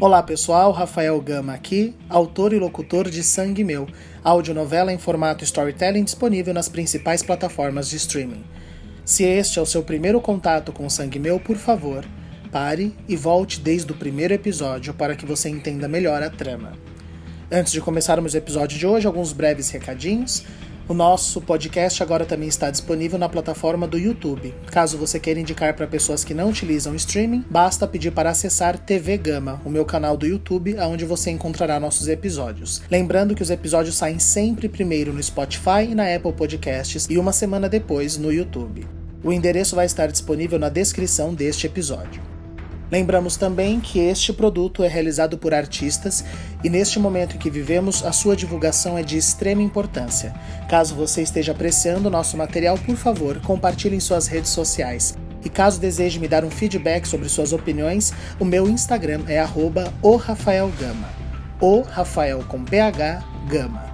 Olá pessoal, Rafael Gama aqui, autor e locutor de Sangue Meu, audionovela em formato storytelling disponível nas principais plataformas de streaming. Se este é o seu primeiro contato com Sangue Meu, por favor, pare e volte desde o primeiro episódio para que você entenda melhor a trama. Antes de começarmos o episódio de hoje, alguns breves recadinhos. O nosso podcast agora também está disponível na plataforma do YouTube. Caso você queira indicar para pessoas que não utilizam streaming, basta pedir para acessar TV Gama, o meu canal do YouTube, onde você encontrará nossos episódios. Lembrando que os episódios saem sempre primeiro no Spotify e na Apple Podcasts e uma semana depois no YouTube. O endereço vai estar disponível na descrição deste episódio. Lembramos também que este produto é realizado por artistas e neste momento em que vivemos, a sua divulgação é de extrema importância. Caso você esteja apreciando nosso material, por favor, compartilhe em suas redes sociais. E caso deseje me dar um feedback sobre suas opiniões, o meu Instagram é @o_rafaelgama. O Rafael com PH Gama.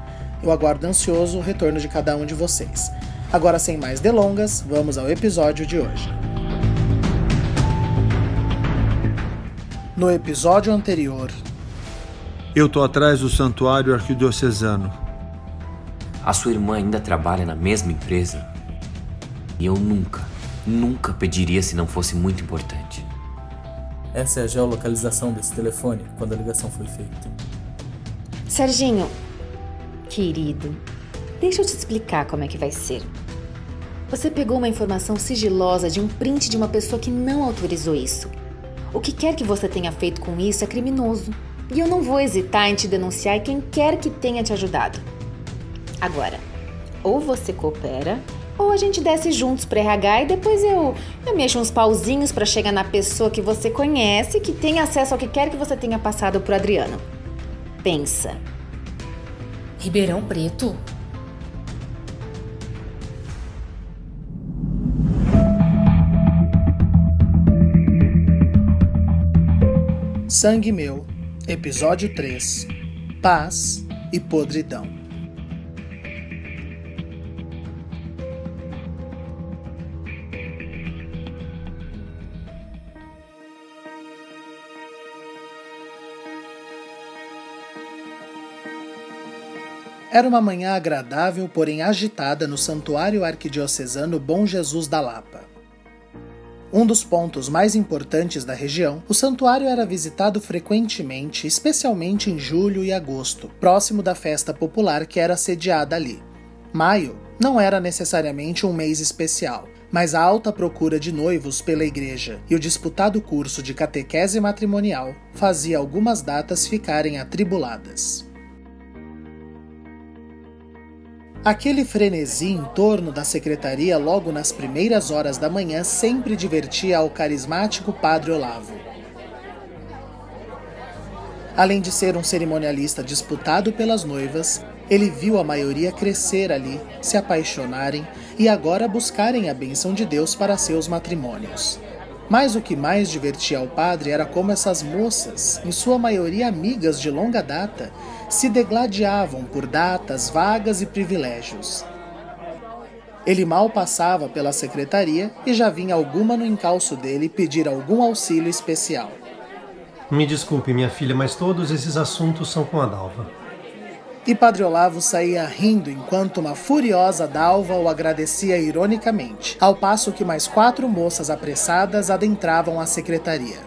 Eu aguardo ansioso o retorno de cada um de vocês. Agora, sem mais delongas, vamos ao episódio de hoje. No episódio anterior. Eu tô atrás do santuário arquidiocesano. A sua irmã ainda trabalha na mesma empresa? E eu nunca, nunca pediria se não fosse muito importante. Essa é a geolocalização desse telefone quando a ligação foi feita. Serginho, querido, deixa eu te explicar como é que vai ser. Você pegou uma informação sigilosa de um print de uma pessoa que não autorizou isso. O que quer que você tenha feito com isso é criminoso. E eu não vou hesitar em te denunciar quem quer que tenha te ajudado. Agora, ou você coopera, ou a gente desce juntos para RH e depois eu, eu mexo uns pauzinhos para chegar na pessoa que você conhece, que tem acesso ao que quer que você tenha passado pro Adriano. Pensa. Ribeirão Preto? Sangue Meu, Episódio 3 Paz e Podridão. Era uma manhã agradável, porém agitada no Santuário Arquidiocesano Bom Jesus da Lapa. Um dos pontos mais importantes da região, o santuário era visitado frequentemente, especialmente em julho e agosto, próximo da festa popular que era sediada ali. Maio não era necessariamente um mês especial, mas a alta procura de noivos pela igreja e o disputado curso de catequese matrimonial fazia algumas datas ficarem atribuladas. Aquele frenesi em torno da secretaria logo nas primeiras horas da manhã sempre divertia ao carismático Padre Olavo. Além de ser um cerimonialista disputado pelas noivas, ele viu a maioria crescer ali, se apaixonarem e agora buscarem a bênção de Deus para seus matrimônios. Mas o que mais divertia ao padre era como essas moças, em sua maioria amigas de longa data, se degladiavam por datas, vagas e privilégios. Ele mal passava pela secretaria e já vinha alguma no encalço dele pedir algum auxílio especial. Me desculpe, minha filha, mas todos esses assuntos são com a Dalva. E Padre Olavo saía rindo enquanto uma furiosa Dalva o agradecia ironicamente, ao passo que mais quatro moças apressadas adentravam a secretaria.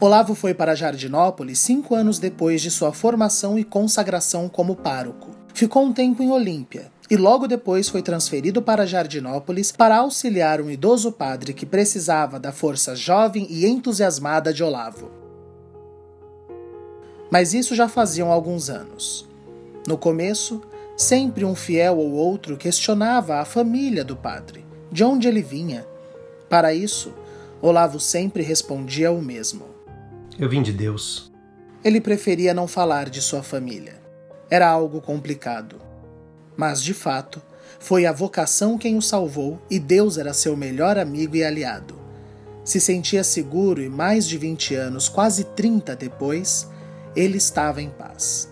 Olavo foi para Jardinópolis cinco anos depois de sua formação e consagração como pároco. Ficou um tempo em Olímpia e logo depois foi transferido para Jardinópolis para auxiliar um idoso padre que precisava da força jovem e entusiasmada de Olavo. Mas isso já faziam alguns anos. No começo, sempre um fiel ou outro questionava a família do padre, de onde ele vinha. Para isso, Olavo sempre respondia o mesmo. Eu vim de Deus. Ele preferia não falar de sua família. Era algo complicado. Mas, de fato, foi a vocação quem o salvou e Deus era seu melhor amigo e aliado. Se sentia seguro e mais de 20 anos, quase 30 depois, ele estava em paz.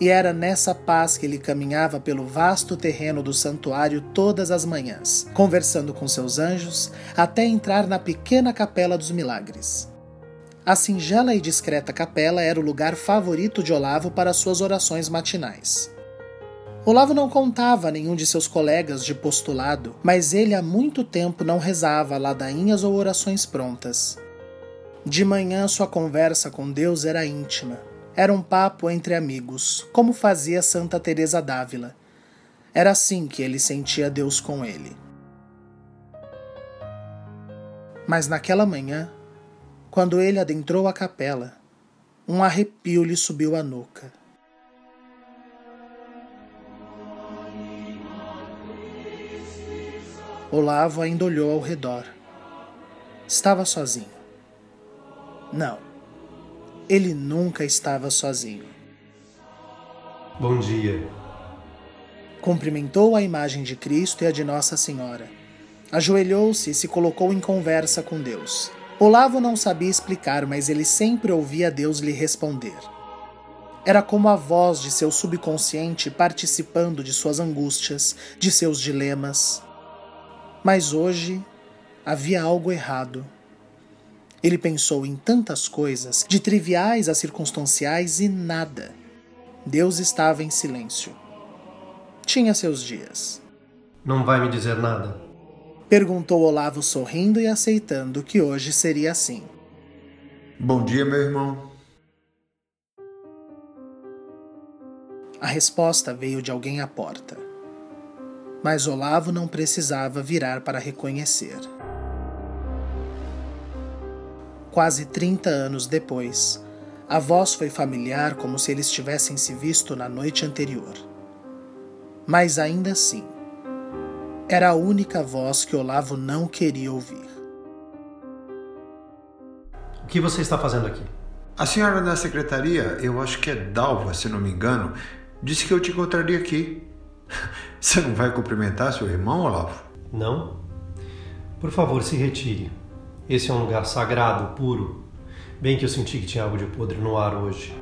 E era nessa paz que ele caminhava pelo vasto terreno do santuário todas as manhãs, conversando com seus anjos, até entrar na pequena capela dos milagres. A singela e discreta capela era o lugar favorito de Olavo para suas orações matinais. Olavo não contava a nenhum de seus colegas de postulado, mas ele há muito tempo não rezava ladainhas ou orações prontas. De manhã sua conversa com Deus era íntima. Era um papo entre amigos, como fazia Santa Teresa d'Ávila. Era assim que ele sentia Deus com ele. Mas naquela manhã, quando ele adentrou a capela, um arrepio lhe subiu à nuca. Olavo ainda olhou ao redor. Estava sozinho. Não, ele nunca estava sozinho. Bom dia. Cumprimentou a imagem de Cristo e a de Nossa Senhora. Ajoelhou-se e se colocou em conversa com Deus. Olavo não sabia explicar, mas ele sempre ouvia Deus lhe responder. Era como a voz de seu subconsciente participando de suas angústias, de seus dilemas. Mas hoje havia algo errado. Ele pensou em tantas coisas, de triviais a circunstanciais e nada. Deus estava em silêncio. Tinha seus dias. Não vai me dizer nada? Perguntou Olavo sorrindo e aceitando que hoje seria assim. Bom dia, meu irmão. A resposta veio de alguém à porta. Mas Olavo não precisava virar para reconhecer. Quase 30 anos depois, a voz foi familiar como se eles tivessem se visto na noite anterior. Mas ainda assim, era a única voz que Olavo não queria ouvir. O que você está fazendo aqui? A senhora da secretaria, eu acho que é Dalva, se não me engano, disse que eu te encontraria aqui. Você não vai cumprimentar seu irmão, Olavo? Não? Por favor, se retire. Esse é um lugar sagrado, puro. Bem que eu senti que tinha algo de podre no ar hoje.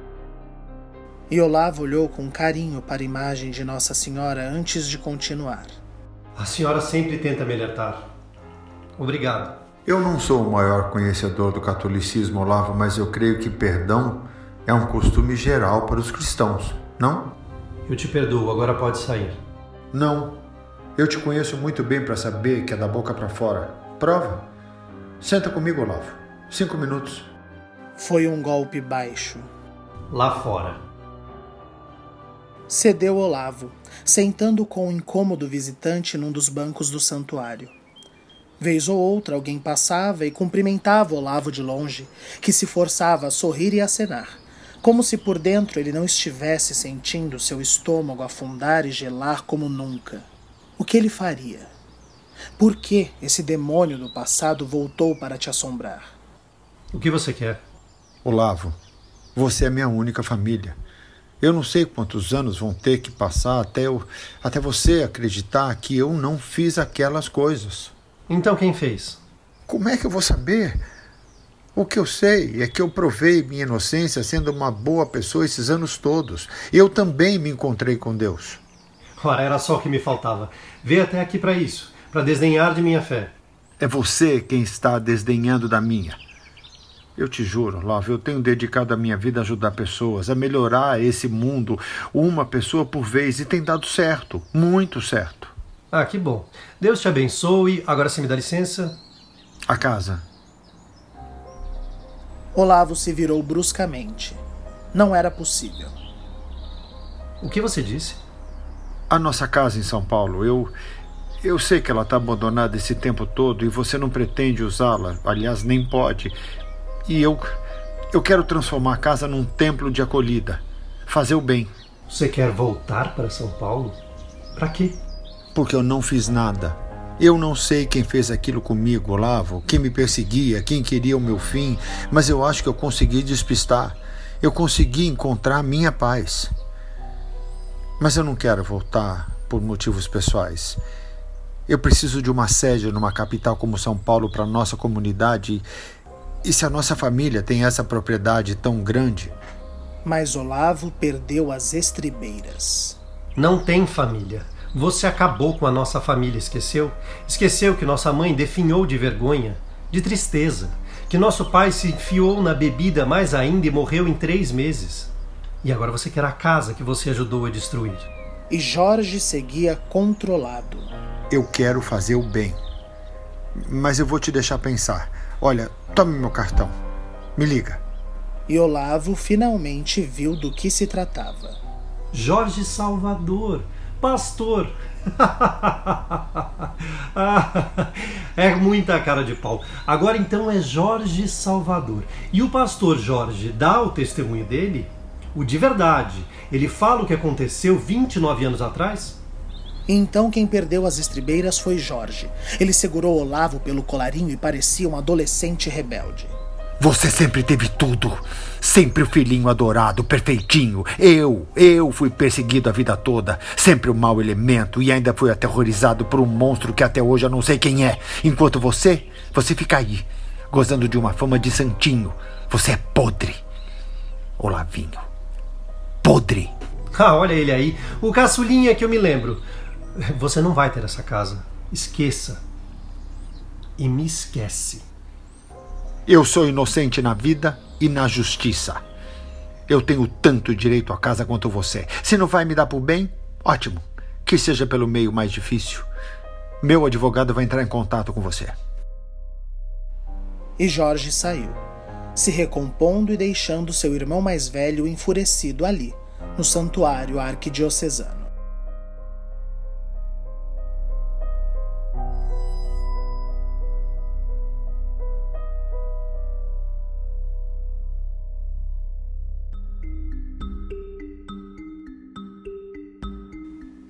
E Olavo olhou com carinho para a imagem de Nossa Senhora antes de continuar. A senhora sempre tenta me alertar. Obrigado. Eu não sou o maior conhecedor do catolicismo, Olavo, mas eu creio que perdão é um costume geral para os cristãos, não? Eu te perdoo, agora pode sair. Não. Eu te conheço muito bem para saber que é da boca para fora. Prova. Senta comigo, Olavo. Cinco minutos. Foi um golpe baixo. Lá fora. Cedeu Olavo, sentando com o incômodo visitante num dos bancos do santuário. Vez ou outra alguém passava e cumprimentava Olavo de longe, que se forçava a sorrir e acenar, como se por dentro ele não estivesse sentindo seu estômago afundar e gelar como nunca. O que ele faria? Por que esse demônio do passado voltou para te assombrar? O que você quer? Olavo, você é minha única família. Eu não sei quantos anos vão ter que passar até, eu, até você acreditar que eu não fiz aquelas coisas. Então quem fez? Como é que eu vou saber? O que eu sei é que eu provei minha inocência sendo uma boa pessoa esses anos todos. Eu também me encontrei com Deus. Ora, era só o que me faltava. Veio até aqui para isso, para desdenhar de minha fé. É você quem está desdenhando da minha. Eu te juro, Love, eu tenho dedicado a minha vida a ajudar pessoas, a melhorar esse mundo, uma pessoa por vez, e tem dado certo, muito certo. Ah, que bom. Deus te abençoe. Agora você me dá licença? A casa. Olavo se virou bruscamente. Não era possível. O que você disse? A nossa casa em São Paulo, eu. Eu sei que ela está abandonada esse tempo todo e você não pretende usá-la. Aliás, nem pode. E eu. Eu quero transformar a casa num templo de acolhida. Fazer o bem. Você quer voltar para São Paulo? Para quê? Porque eu não fiz nada. Eu não sei quem fez aquilo comigo, Olavo, quem me perseguia, quem queria o meu fim, mas eu acho que eu consegui despistar. Eu consegui encontrar minha paz. Mas eu não quero voltar por motivos pessoais. Eu preciso de uma sede numa capital como São Paulo para nossa comunidade. E se a nossa família tem essa propriedade tão grande, Mas Olavo perdeu as estribeiras. Não tem família. Você acabou com a nossa família, esqueceu? Esqueceu que nossa mãe definhou de vergonha, de tristeza, que nosso pai se enfiou na bebida mais ainda e morreu em três meses. E agora você quer a casa que você ajudou a destruir. E Jorge seguia controlado. Eu quero fazer o bem. Mas eu vou te deixar pensar. Olha, tome meu cartão. Me liga. E Olavo finalmente viu do que se tratava. Jorge Salvador, pastor. é muita cara de pau. Agora então é Jorge Salvador. E o pastor Jorge dá o testemunho dele? O de verdade. Ele fala o que aconteceu 29 anos atrás? Então quem perdeu as estribeiras foi Jorge. Ele segurou Olavo pelo colarinho e parecia um adolescente rebelde. Você sempre teve tudo. Sempre o filhinho adorado, perfeitinho. Eu, eu fui perseguido a vida toda. Sempre o mau elemento e ainda fui aterrorizado por um monstro que até hoje eu não sei quem é. Enquanto você, você fica aí, gozando de uma fama de santinho. Você é podre. Olavinho. Podre. Ah, olha ele aí. O caçulinha que eu me lembro. Você não vai ter essa casa. Esqueça. E me esquece. Eu sou inocente na vida e na justiça. Eu tenho tanto direito à casa quanto você. Se não vai me dar por bem, ótimo. Que seja pelo meio mais difícil. Meu advogado vai entrar em contato com você. E Jorge saiu, se recompondo e deixando seu irmão mais velho enfurecido ali, no santuário arquidiocesano.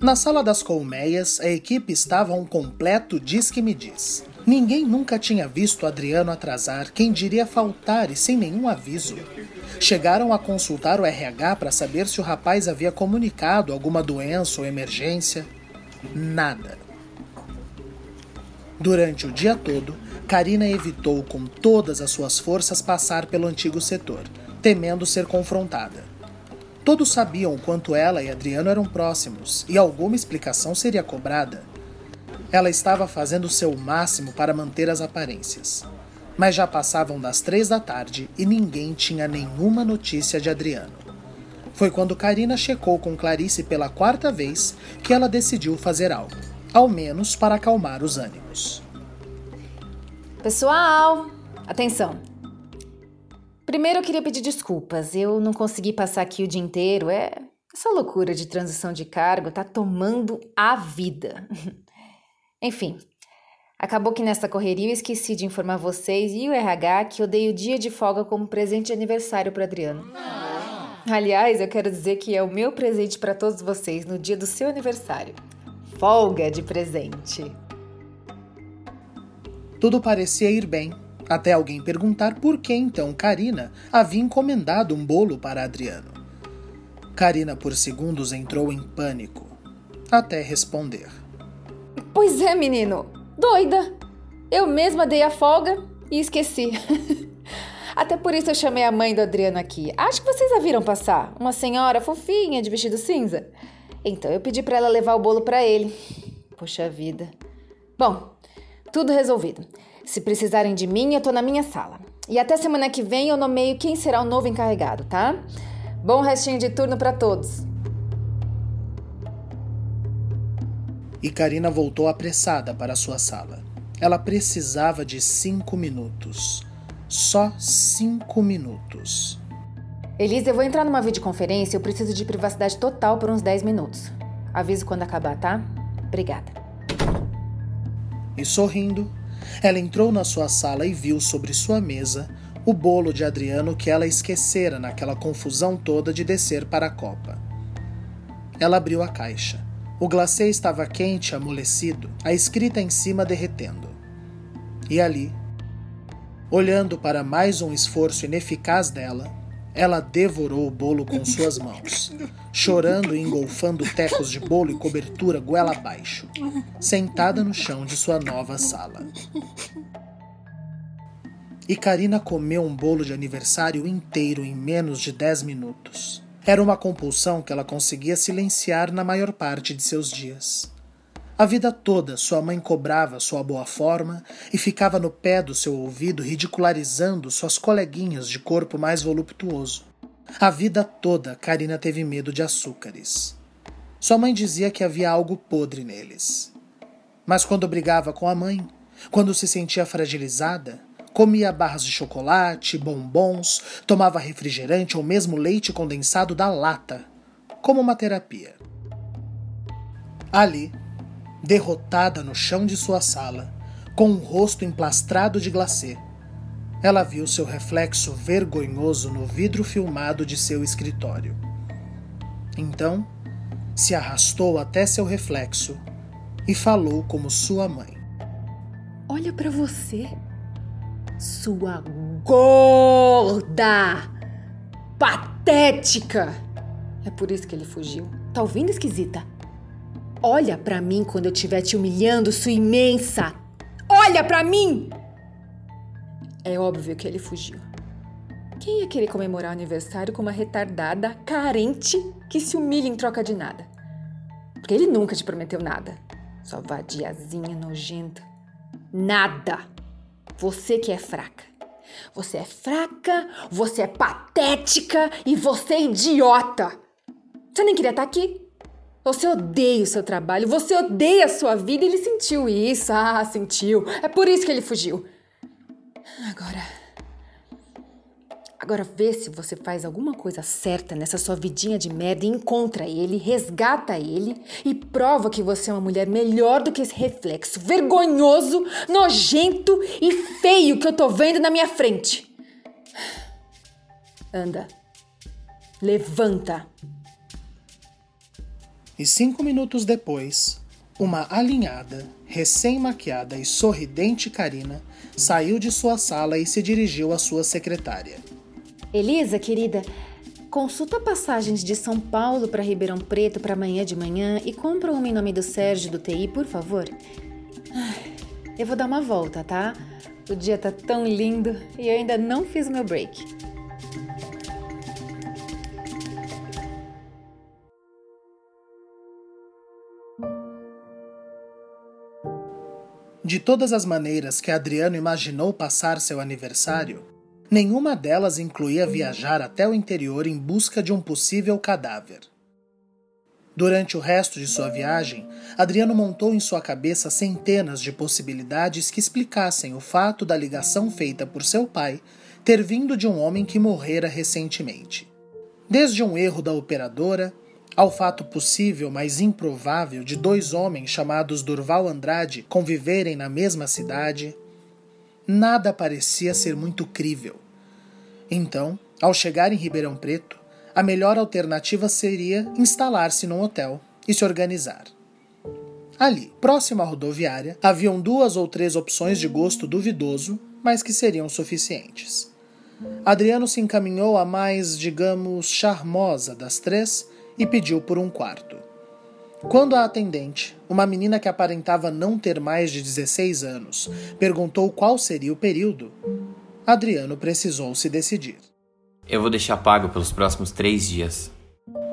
Na sala das colmeias, a equipe estava um completo diz-que-me-diz. Ninguém nunca tinha visto Adriano atrasar, quem diria faltar e sem nenhum aviso. Chegaram a consultar o RH para saber se o rapaz havia comunicado alguma doença ou emergência. Nada. Durante o dia todo, Karina evitou com todas as suas forças passar pelo antigo setor, temendo ser confrontada. Todos sabiam o quanto ela e Adriano eram próximos e alguma explicação seria cobrada. Ela estava fazendo seu máximo para manter as aparências. Mas já passavam das três da tarde e ninguém tinha nenhuma notícia de Adriano. Foi quando Karina checou com Clarice pela quarta vez que ela decidiu fazer algo, ao menos para acalmar os ânimos. Pessoal, atenção! Primeiro eu queria pedir desculpas. Eu não consegui passar aqui o dia inteiro. É essa loucura de transição de cargo tá tomando a vida. Enfim, acabou que nessa correria eu esqueci de informar vocês e o RH que eu dei o dia de folga como presente de aniversário para Adriano. Aliás, eu quero dizer que é o meu presente para todos vocês no dia do seu aniversário. Folga de presente. Tudo parecia ir bem até alguém perguntar por que então Karina havia encomendado um bolo para Adriano. Karina por segundos entrou em pânico, até responder. Pois é, menino, doida. Eu mesma dei a folga e esqueci. Até por isso eu chamei a mãe do Adriano aqui. Acho que vocês a viram passar. Uma senhora fofinha de vestido cinza. Então eu pedi para ela levar o bolo para ele. Poxa vida. Bom, tudo resolvido. Se precisarem de mim, eu tô na minha sala. E até semana que vem eu nomeio quem será o novo encarregado, tá? Bom restinho de turno para todos. E Karina voltou apressada para sua sala. Ela precisava de cinco minutos. Só cinco minutos. Elisa, eu vou entrar numa videoconferência. Eu preciso de privacidade total por uns 10 minutos. Aviso quando acabar, tá? Obrigada. E sorrindo, ela entrou na sua sala e viu sobre sua mesa o bolo de Adriano que ela esquecera naquela confusão toda de descer para a copa. Ela abriu a caixa. O glacê estava quente, amolecido, a escrita em cima derretendo. E ali, olhando para mais um esforço ineficaz dela, ela devorou o bolo com suas mãos, chorando e engolfando tecos de bolo e cobertura goela abaixo, sentada no chão de sua nova sala. e Karina comeu um bolo de aniversário inteiro em menos de 10 minutos. Era uma compulsão que ela conseguia silenciar na maior parte de seus dias. A vida toda sua mãe cobrava sua boa forma e ficava no pé do seu ouvido ridicularizando suas coleguinhas de corpo mais voluptuoso. A vida toda Karina teve medo de açúcares. Sua mãe dizia que havia algo podre neles. Mas quando brigava com a mãe, quando se sentia fragilizada, comia barras de chocolate, bombons, tomava refrigerante ou mesmo leite condensado da lata, como uma terapia. Ali, derrotada no chão de sua sala, com o rosto emplastrado de glacê, ela viu seu reflexo vergonhoso no vidro filmado de seu escritório. Então, se arrastou até seu reflexo e falou como sua mãe. Olha para você. Sua gorda! Patética! É por isso que ele fugiu. Tá ouvindo, esquisita? Olha para mim quando eu estiver te humilhando, sua imensa! Olha para mim! É óbvio que ele fugiu. Quem ia querer comemorar o aniversário com uma retardada carente que se humilha em troca de nada? Porque ele nunca te prometeu nada. Sua vadiazinha nojenta. Nada! Você que é fraca. Você é fraca, você é patética e você é idiota. Você nem queria estar aqui. Você odeia o seu trabalho, você odeia a sua vida e ele sentiu isso. Ah, sentiu. É por isso que ele fugiu. Agora. Agora vê se você faz alguma coisa certa nessa sua vidinha de merda e encontra ele, resgata ele e prova que você é uma mulher melhor do que esse reflexo vergonhoso, nojento e feio que eu tô vendo na minha frente. Anda. Levanta. E cinco minutos depois, uma alinhada, recém-maquiada e sorridente Karina saiu de sua sala e se dirigiu à sua secretária. Elisa, querida, consulta passagens de São Paulo para Ribeirão Preto para amanhã de manhã e compra uma em nome do Sérgio do TI, por favor. Eu vou dar uma volta, tá? O dia tá tão lindo e eu ainda não fiz meu break. De todas as maneiras que Adriano imaginou passar seu aniversário, Nenhuma delas incluía viajar até o interior em busca de um possível cadáver. Durante o resto de sua viagem, Adriano montou em sua cabeça centenas de possibilidades que explicassem o fato da ligação feita por seu pai ter vindo de um homem que morrera recentemente. Desde um erro da operadora, ao fato possível, mas improvável, de dois homens chamados Durval Andrade conviverem na mesma cidade, nada parecia ser muito crível. Então, ao chegar em Ribeirão Preto, a melhor alternativa seria instalar-se num hotel e se organizar. Ali, próximo à rodoviária, haviam duas ou três opções de gosto duvidoso, mas que seriam suficientes. Adriano se encaminhou à mais, digamos, charmosa das três e pediu por um quarto. Quando a atendente, uma menina que aparentava não ter mais de 16 anos, perguntou qual seria o período, Adriano precisou se decidir. Eu vou deixar pago pelos próximos três dias.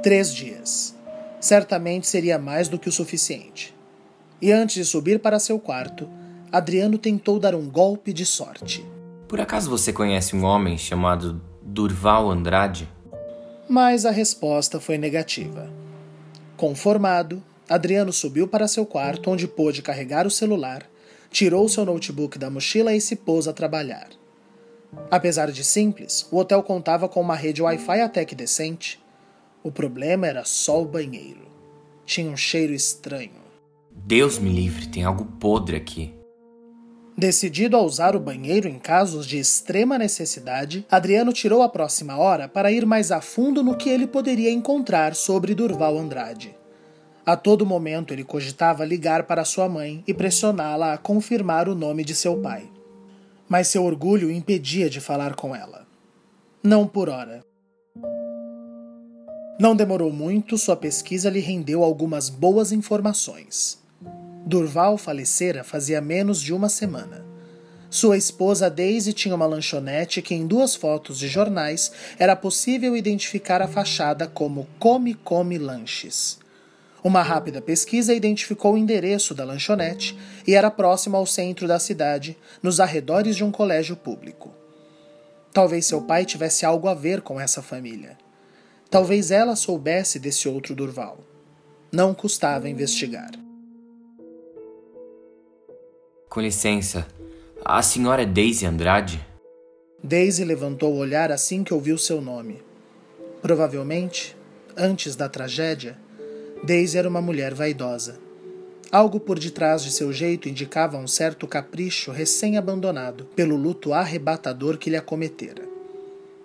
Três dias. Certamente seria mais do que o suficiente. E antes de subir para seu quarto, Adriano tentou dar um golpe de sorte. Por acaso você conhece um homem chamado Durval Andrade? Mas a resposta foi negativa. Conformado, Adriano subiu para seu quarto, onde pôde carregar o celular, tirou seu notebook da mochila e se pôs a trabalhar. Apesar de simples, o hotel contava com uma rede Wi-Fi até que decente. O problema era só o banheiro. Tinha um cheiro estranho. Deus me livre, tem algo podre aqui. Decidido a usar o banheiro em casos de extrema necessidade, Adriano tirou a próxima hora para ir mais a fundo no que ele poderia encontrar sobre Durval Andrade. A todo momento ele cogitava ligar para sua mãe e pressioná-la a confirmar o nome de seu pai. Mas seu orgulho impedia de falar com ela. Não por hora. Não demorou muito, sua pesquisa lhe rendeu algumas boas informações. Durval falecera fazia menos de uma semana. Sua esposa Daisy tinha uma lanchonete que, em duas fotos de jornais, era possível identificar a fachada como Come Come Lanches. Uma rápida pesquisa identificou o endereço da lanchonete e era próximo ao centro da cidade, nos arredores de um colégio público. Talvez seu pai tivesse algo a ver com essa família. Talvez ela soubesse desse outro Durval. Não custava investigar. Com licença, a senhora é Daisy Andrade? Daisy levantou o olhar assim que ouviu seu nome. Provavelmente, antes da tragédia, Daisy era uma mulher vaidosa. Algo por detrás de seu jeito indicava um certo capricho recém-abandonado pelo luto arrebatador que lhe acometera.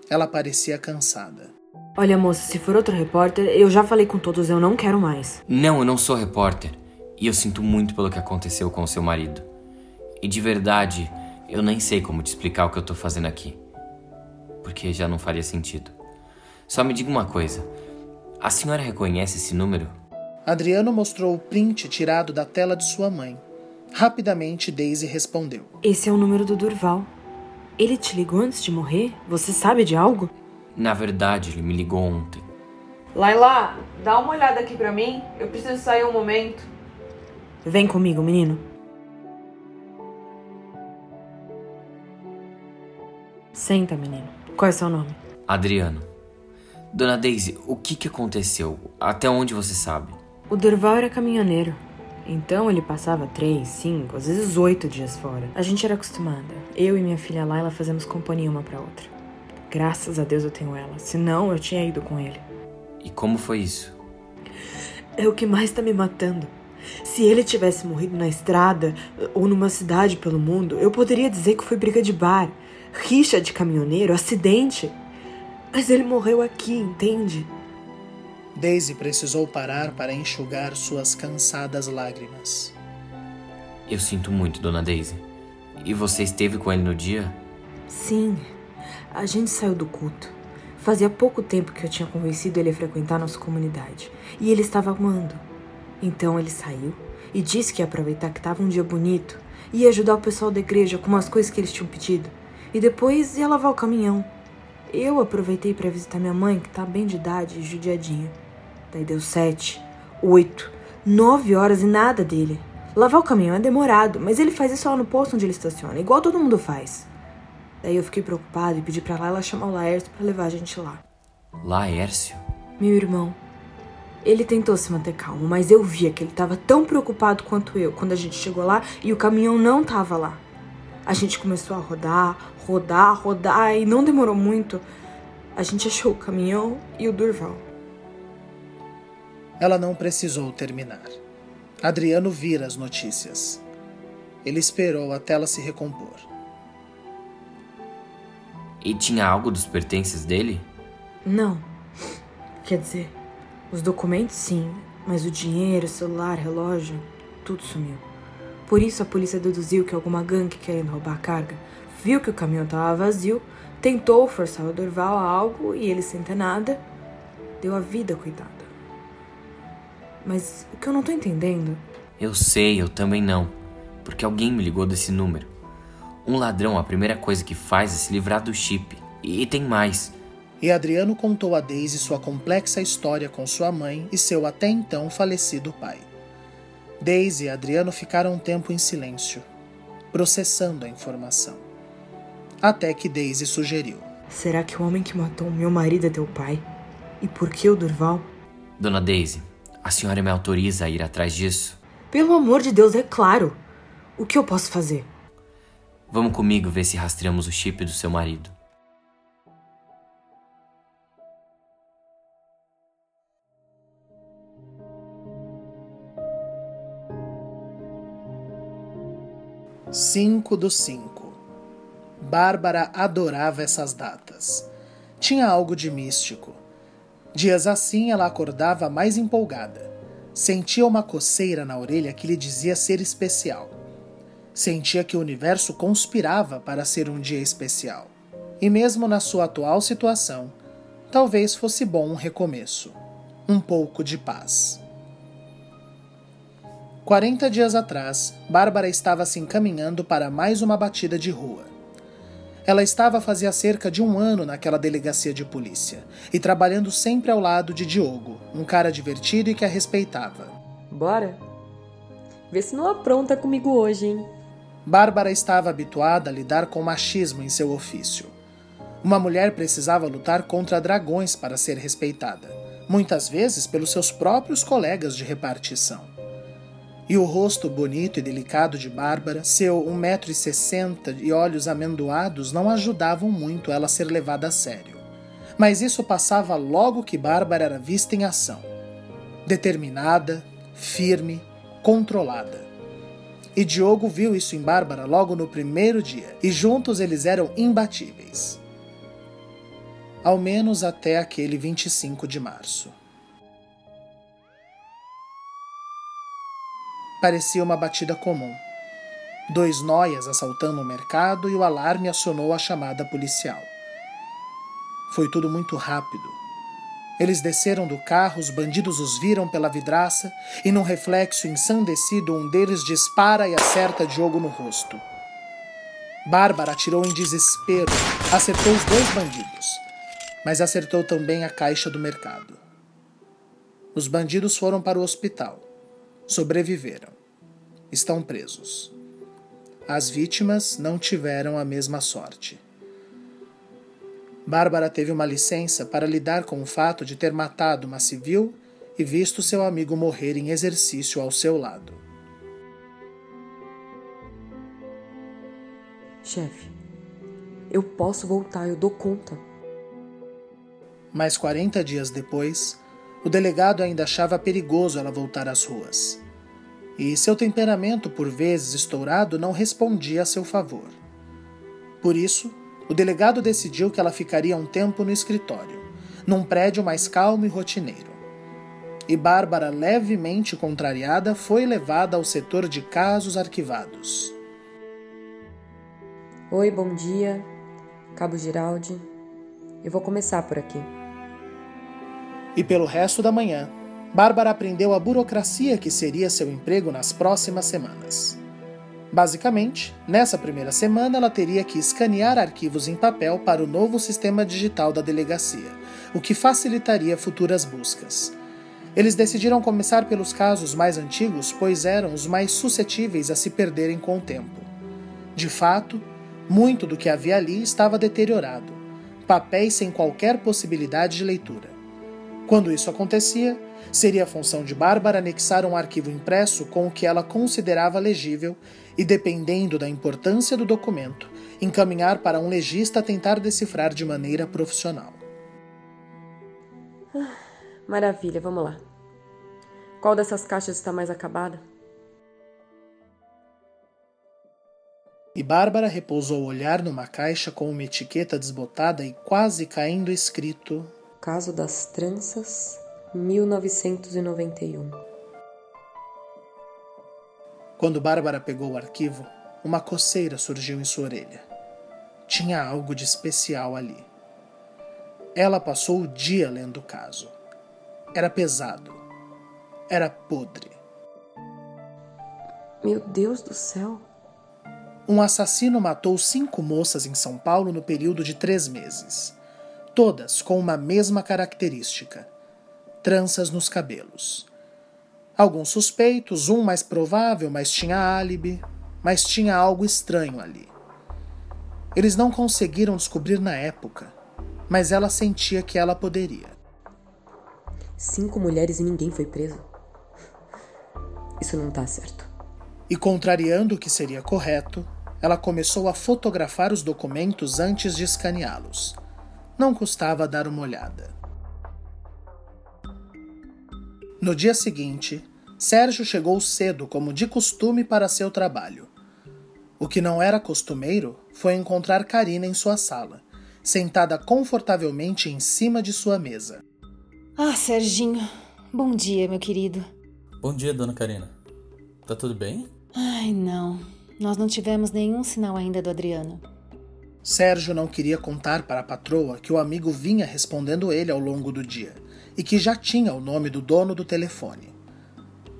Ela parecia cansada. Olha, moça, se for outro repórter, eu já falei com todos, eu não quero mais. Não, eu não sou repórter. E eu sinto muito pelo que aconteceu com o seu marido. E de verdade, eu nem sei como te explicar o que eu tô fazendo aqui. Porque já não faria sentido. Só me diga uma coisa: a senhora reconhece esse número? Adriano mostrou o print tirado da tela de sua mãe. Rapidamente, Daisy respondeu: Esse é o número do Durval. Ele te ligou antes de morrer? Você sabe de algo? Na verdade, ele me ligou ontem. Laila, dá uma olhada aqui pra mim. Eu preciso sair um momento. Vem comigo, menino. Senta, menino. Qual é seu nome? Adriano. Dona Daisy, o que, que aconteceu? Até onde você sabe? O Durval era caminhoneiro. Então ele passava três, cinco, às vezes oito dias fora. A gente era acostumada. Eu e minha filha Laila fazemos companhia uma para outra. Graças a Deus eu tenho ela. Senão eu tinha ido com ele. E como foi isso? É o que mais tá me matando. Se ele tivesse morrido na estrada ou numa cidade pelo mundo, eu poderia dizer que foi briga de bar, rixa de caminhoneiro, acidente. Mas ele morreu aqui, entende? Daisy precisou parar para enxugar suas cansadas lágrimas. Eu sinto muito, dona Daisy. E você esteve com ele no dia? Sim. A gente saiu do culto. Fazia pouco tempo que eu tinha convencido ele a frequentar nossa comunidade. E ele estava amando. Então ele saiu e disse que ia aproveitar que estava um dia bonito e ia ajudar o pessoal da igreja com umas coisas que eles tinham pedido. E depois ia lavar o caminhão. Eu aproveitei para visitar minha mãe, que tá bem de idade e judiadinha. Daí deu sete, oito, nove horas e nada dele. Lavar o caminhão é demorado, mas ele faz isso lá no posto onde ele estaciona, igual todo mundo faz. Daí eu fiquei preocupado e pedi pra lá ela chamar o Laércio pra levar a gente lá. Laércio? Meu irmão. Ele tentou se manter calmo, mas eu via que ele tava tão preocupado quanto eu quando a gente chegou lá e o caminhão não tava lá. A gente começou a rodar, rodar, rodar e não demorou muito. A gente achou o caminhão e o Durval. Ela não precisou terminar. Adriano vira as notícias. Ele esperou até ela se recompor. E tinha algo dos pertences dele? Não. Quer dizer, os documentos sim, mas o dinheiro, celular, relógio, tudo sumiu. Por isso a polícia deduziu que alguma gangue querendo roubar a carga viu que o caminhão estava vazio, tentou forçar o Dorval a algo e ele, sem ter nada, deu a vida, coitado. Mas o que eu não tô entendendo. Eu sei, eu também não. Porque alguém me ligou desse número. Um ladrão, a primeira coisa que faz é se livrar do chip. E tem mais. E Adriano contou a Daisy sua complexa história com sua mãe e seu até então falecido pai. Daisy e Adriano ficaram um tempo em silêncio, processando a informação. Até que Daisy sugeriu: Será que o homem que matou meu marido é teu pai? E por que o Durval? Dona Daisy, a senhora me autoriza a ir atrás disso? Pelo amor de Deus, é claro. O que eu posso fazer? Vamos comigo ver se rastreamos o chip do seu marido. Cinco do cinco. Bárbara adorava essas datas. Tinha algo de místico. Dias assim ela acordava mais empolgada. Sentia uma coceira na orelha que lhe dizia ser especial. Sentia que o universo conspirava para ser um dia especial. E mesmo na sua atual situação, talvez fosse bom um recomeço. Um pouco de paz. 40 dias atrás, Bárbara estava se encaminhando para mais uma batida de rua. Ela estava fazia cerca de um ano naquela delegacia de polícia e trabalhando sempre ao lado de Diogo, um cara divertido e que a respeitava. Bora? Vê se não apronta comigo hoje, hein? Bárbara estava habituada a lidar com machismo em seu ofício. Uma mulher precisava lutar contra dragões para ser respeitada, muitas vezes pelos seus próprios colegas de repartição. E o rosto bonito e delicado de Bárbara, seu 1,60m e olhos amendoados não ajudavam muito ela a ser levada a sério. Mas isso passava logo que Bárbara era vista em ação. Determinada, firme, controlada. E Diogo viu isso em Bárbara logo no primeiro dia, e juntos eles eram imbatíveis. Ao menos até aquele 25 de março. Parecia uma batida comum. Dois noias assaltando um mercado e o alarme acionou a chamada policial. Foi tudo muito rápido. Eles desceram do carro, os bandidos os viram pela vidraça e, num reflexo ensandecido, um deles dispara e acerta Diogo no rosto. Bárbara atirou em desespero, acertou os dois bandidos, mas acertou também a caixa do mercado. Os bandidos foram para o hospital sobreviveram. Estão presos. As vítimas não tiveram a mesma sorte. Bárbara teve uma licença para lidar com o fato de ter matado uma civil e visto seu amigo morrer em exercício ao seu lado. Chefe, eu posso voltar, eu dou conta. Mas 40 dias depois, o delegado ainda achava perigoso ela voltar às ruas. E seu temperamento, por vezes estourado, não respondia a seu favor. Por isso, o delegado decidiu que ela ficaria um tempo no escritório, num prédio mais calmo e rotineiro. E Bárbara, levemente contrariada, foi levada ao setor de casos arquivados. Oi, bom dia. Cabo Giraldi. Eu vou começar por aqui e pelo resto da manhã, Bárbara aprendeu a burocracia que seria seu emprego nas próximas semanas. Basicamente, nessa primeira semana ela teria que escanear arquivos em papel para o novo sistema digital da delegacia, o que facilitaria futuras buscas. Eles decidiram começar pelos casos mais antigos, pois eram os mais suscetíveis a se perderem com o tempo. De fato, muito do que havia ali estava deteriorado, papéis sem qualquer possibilidade de leitura. Quando isso acontecia, seria a função de Bárbara anexar um arquivo impresso com o que ela considerava legível e, dependendo da importância do documento, encaminhar para um legista tentar decifrar de maneira profissional. Ah, maravilha, vamos lá. Qual dessas caixas está mais acabada? E Bárbara repousou o olhar numa caixa com uma etiqueta desbotada e quase caindo escrito Caso das Tranças, 1991. Quando Bárbara pegou o arquivo, uma coceira surgiu em sua orelha. Tinha algo de especial ali. Ela passou o dia lendo o caso. Era pesado. Era podre. Meu Deus do céu! Um assassino matou cinco moças em São Paulo no período de três meses todas com uma mesma característica: tranças nos cabelos. Alguns suspeitos, um mais provável, mas tinha álibi, mas tinha algo estranho ali. Eles não conseguiram descobrir na época, mas ela sentia que ela poderia. Cinco mulheres e ninguém foi preso. Isso não está certo. E contrariando o que seria correto, ela começou a fotografar os documentos antes de escaneá-los não custava dar uma olhada. No dia seguinte, Sérgio chegou cedo, como de costume, para seu trabalho. O que não era costumeiro foi encontrar Karina em sua sala, sentada confortavelmente em cima de sua mesa. Ah, Serginho. Bom dia, meu querido. Bom dia, dona Karina. Tá tudo bem? Ai, não. Nós não tivemos nenhum sinal ainda do Adriano. Sérgio não queria contar para a patroa que o amigo vinha respondendo ele ao longo do dia e que já tinha o nome do dono do telefone.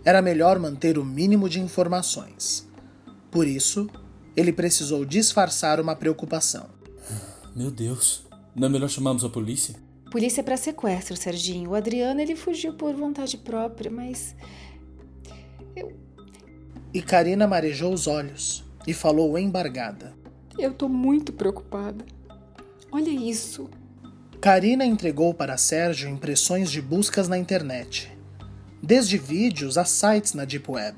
era melhor manter o mínimo de informações. Por isso, ele precisou disfarçar uma preocupação. Meu Deus, não é melhor chamarmos a polícia? Polícia para sequestro, Serginho. O Adriano ele fugiu por vontade própria, mas eu E Karina marejou os olhos e falou embargada. Eu tô muito preocupada. Olha isso. Karina entregou para Sérgio impressões de buscas na internet, desde vídeos a sites na Deep Web,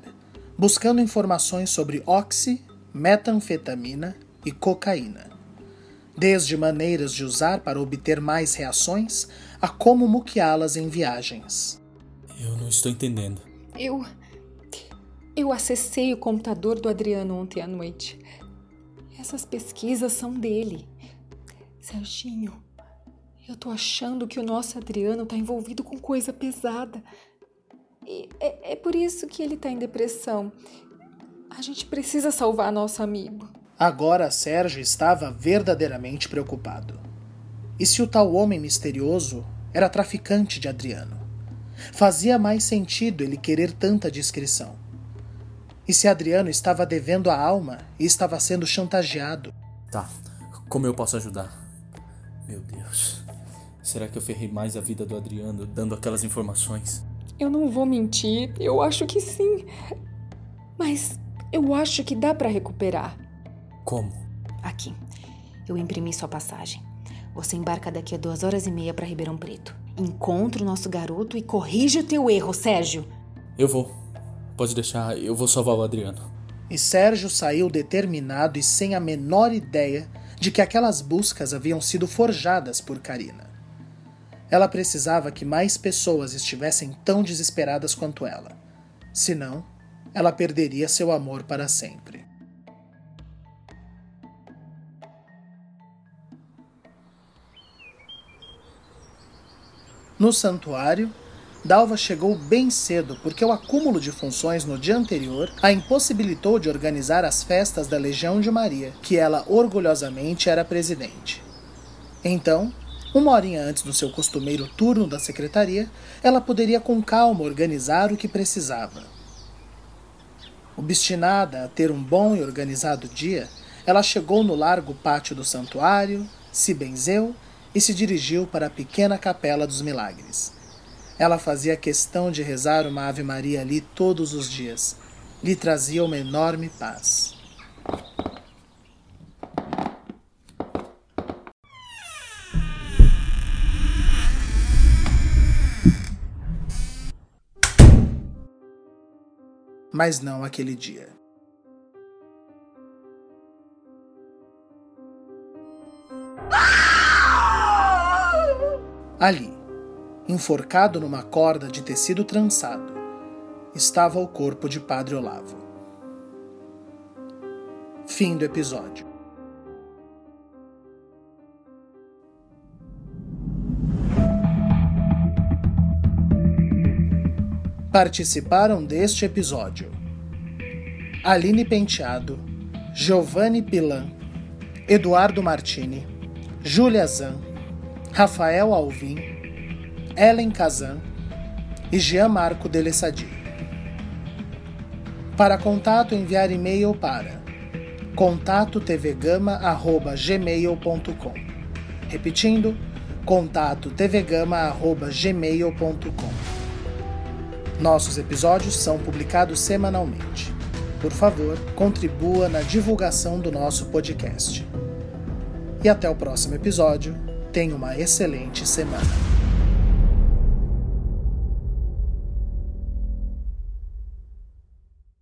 buscando informações sobre oxi, metanfetamina e cocaína. Desde maneiras de usar para obter mais reações a como muqueá-las em viagens. Eu não estou entendendo. Eu eu acessei o computador do Adriano ontem à noite. Essas pesquisas são dele. Serginho, eu tô achando que o nosso Adriano tá envolvido com coisa pesada. E é, é por isso que ele tá em depressão. A gente precisa salvar nosso amigo. Agora Sérgio estava verdadeiramente preocupado. E se o tal homem misterioso era traficante de Adriano? Fazia mais sentido ele querer tanta discrição. E se Adriano estava devendo a alma e estava sendo chantageado? Tá, como eu posso ajudar? Meu Deus. Será que eu ferrei mais a vida do Adriano dando aquelas informações? Eu não vou mentir, eu acho que sim. Mas eu acho que dá para recuperar. Como? Aqui, eu imprimi sua passagem. Você embarca daqui a duas horas e meia para Ribeirão Preto. Encontra o nosso garoto e corrige o teu erro, Sérgio. Eu vou. Pode deixar, eu vou salvar o Adriano. E Sérgio saiu determinado e sem a menor ideia de que aquelas buscas haviam sido forjadas por Karina. Ela precisava que mais pessoas estivessem tão desesperadas quanto ela. Senão, ela perderia seu amor para sempre. No santuário, Dalva chegou bem cedo porque o acúmulo de funções no dia anterior a impossibilitou de organizar as festas da Legião de Maria, que ela orgulhosamente era presidente. Então, uma horinha antes do seu costumeiro turno da secretaria, ela poderia com calma organizar o que precisava. Obstinada a ter um bom e organizado dia, ela chegou no largo pátio do santuário, se benzeu e se dirigiu para a pequena capela dos milagres. Ela fazia questão de rezar uma Ave Maria ali todos os dias. Lhe trazia uma enorme paz. Mas não aquele dia. Ali, enforcado numa corda de tecido trançado, estava o corpo de Padre Olavo. Fim do episódio. Participaram deste episódio Aline Penteado, Giovanni Pilan, Eduardo Martini, Júlia Zan, Rafael Alvim, Ellen Kazan e Jean Marco Delessadi. Para contato, enviar e-mail para contatotvgama@gmail.com. Repetindo, contatotvgama@gmail.com. Nossos episódios são publicados semanalmente. Por favor, contribua na divulgação do nosso podcast. E até o próximo episódio. Tenha uma excelente semana.